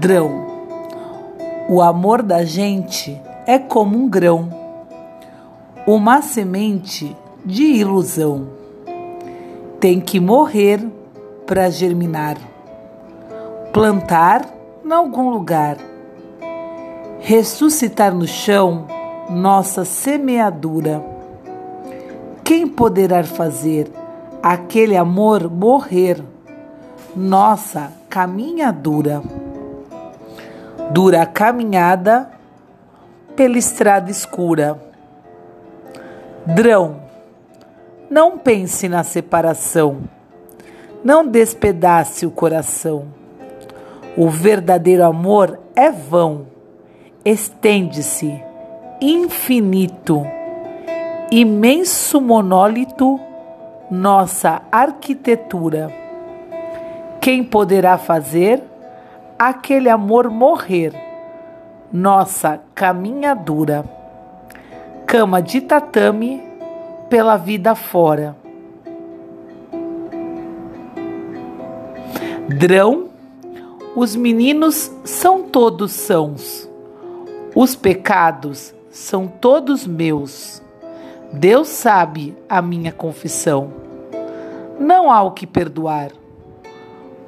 Drão. O amor da gente é como um grão, uma semente de ilusão. Tem que morrer para germinar, plantar em algum lugar, ressuscitar no chão nossa semeadura. Quem poderá fazer aquele amor morrer? Nossa caminhadura. Dura caminhada pela estrada escura. Drão, não pense na separação, não despedace o coração. O verdadeiro amor é vão, estende-se, infinito, imenso monólito, nossa arquitetura. Quem poderá fazer aquele amor morrer? Nossa caminhadura. Cama de tatame pela vida fora. Drão os meninos são todos sãos. Os pecados são todos meus. Deus sabe a minha confissão. Não há o que perdoar.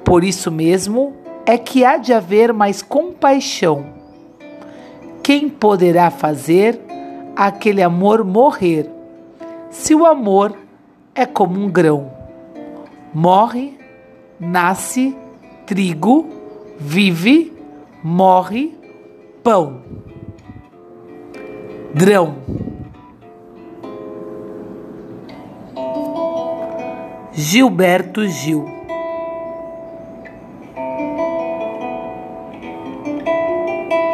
Por isso mesmo é que há de haver mais compaixão. Quem poderá fazer aquele amor morrer, se o amor é como um grão? Morre, nasce, trigo, vive, morre, pão. Drão. Gilberto Gil